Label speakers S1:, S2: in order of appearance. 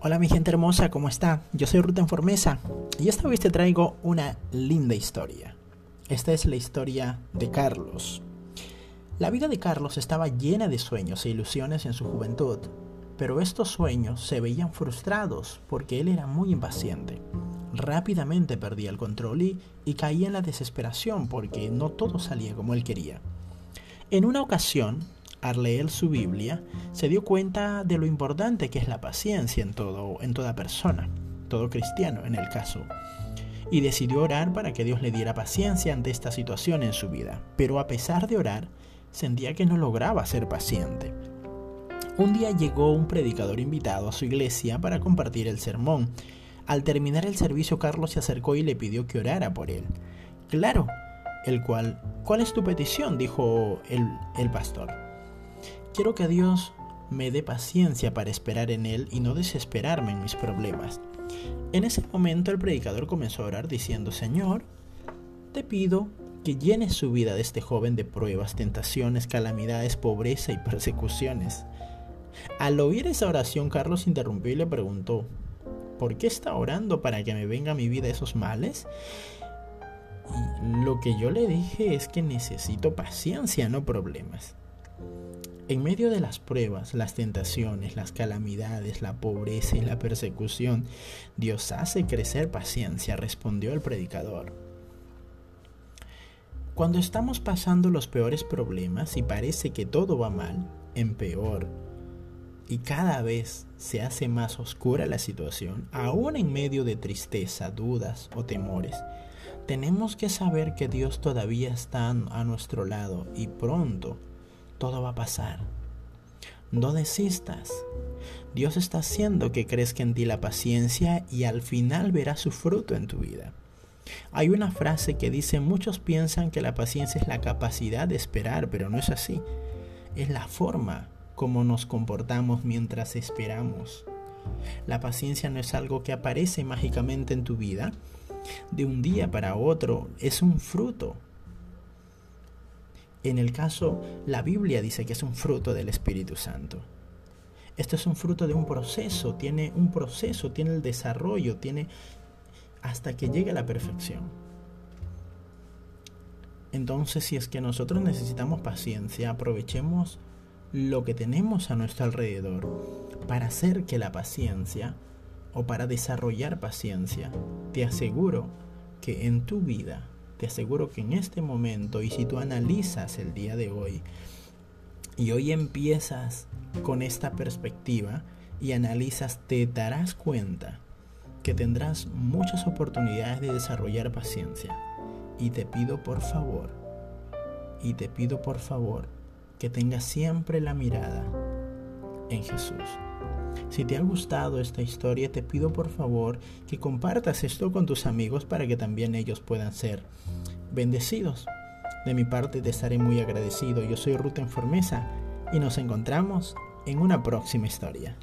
S1: Hola mi gente hermosa, ¿cómo está? Yo soy Ruta en Formesa y esta vez te traigo una linda historia. Esta es la historia de Carlos. La vida de Carlos estaba llena de sueños e ilusiones en su juventud, pero estos sueños se veían frustrados porque él era muy impaciente. Rápidamente perdía el control y, y caía en la desesperación porque no todo salía como él quería. En una ocasión, al leer su Biblia, se dio cuenta de lo importante que es la paciencia en, todo, en toda persona, todo cristiano en el caso, y decidió orar para que Dios le diera paciencia ante esta situación en su vida. Pero a pesar de orar, sentía que no lograba ser paciente. Un día llegó un predicador invitado a su iglesia para compartir el sermón. Al terminar el servicio, Carlos se acercó y le pidió que orara por él. Claro, el cual, ¿cuál es tu petición? dijo el, el pastor. Quiero que Dios me dé paciencia para esperar en Él y no desesperarme en mis problemas. En ese momento el predicador comenzó a orar diciendo, Señor, te pido que llenes su vida de este joven de pruebas, tentaciones, calamidades, pobreza y persecuciones. Al oír esa oración, Carlos interrumpió y le preguntó, ¿por qué está orando para que me venga a mi vida esos males? Y lo que yo le dije es que necesito paciencia, no problemas. En medio de las pruebas, las tentaciones, las calamidades, la pobreza y la persecución, Dios hace crecer paciencia, respondió el predicador. Cuando estamos pasando los peores problemas y parece que todo va mal, en peor, y cada vez se hace más oscura la situación, aún en medio de tristeza, dudas o temores, tenemos que saber que Dios todavía está a nuestro lado y pronto todo va a pasar. No desistas. Dios está haciendo que crezca en ti la paciencia y al final verás su fruto en tu vida. Hay una frase que dice, muchos piensan que la paciencia es la capacidad de esperar, pero no es así. Es la forma como nos comportamos mientras esperamos. La paciencia no es algo que aparece mágicamente en tu vida de un día para otro, es un fruto en el caso, la Biblia dice que es un fruto del Espíritu Santo. Esto es un fruto de un proceso, tiene un proceso, tiene el desarrollo, tiene hasta que llegue a la perfección. Entonces, si es que nosotros necesitamos paciencia, aprovechemos lo que tenemos a nuestro alrededor para hacer que la paciencia o para desarrollar paciencia, te aseguro que en tu vida te aseguro que en este momento, y si tú analizas el día de hoy, y hoy empiezas con esta perspectiva y analizas, te darás cuenta que tendrás muchas oportunidades de desarrollar paciencia. Y te pido por favor, y te pido por favor, que tengas siempre la mirada en Jesús. Si te ha gustado esta historia, te pido por favor que compartas esto con tus amigos para que también ellos puedan ser bendecidos. De mi parte te estaré muy agradecido. Yo soy Ruta Formesa y nos encontramos en una próxima historia.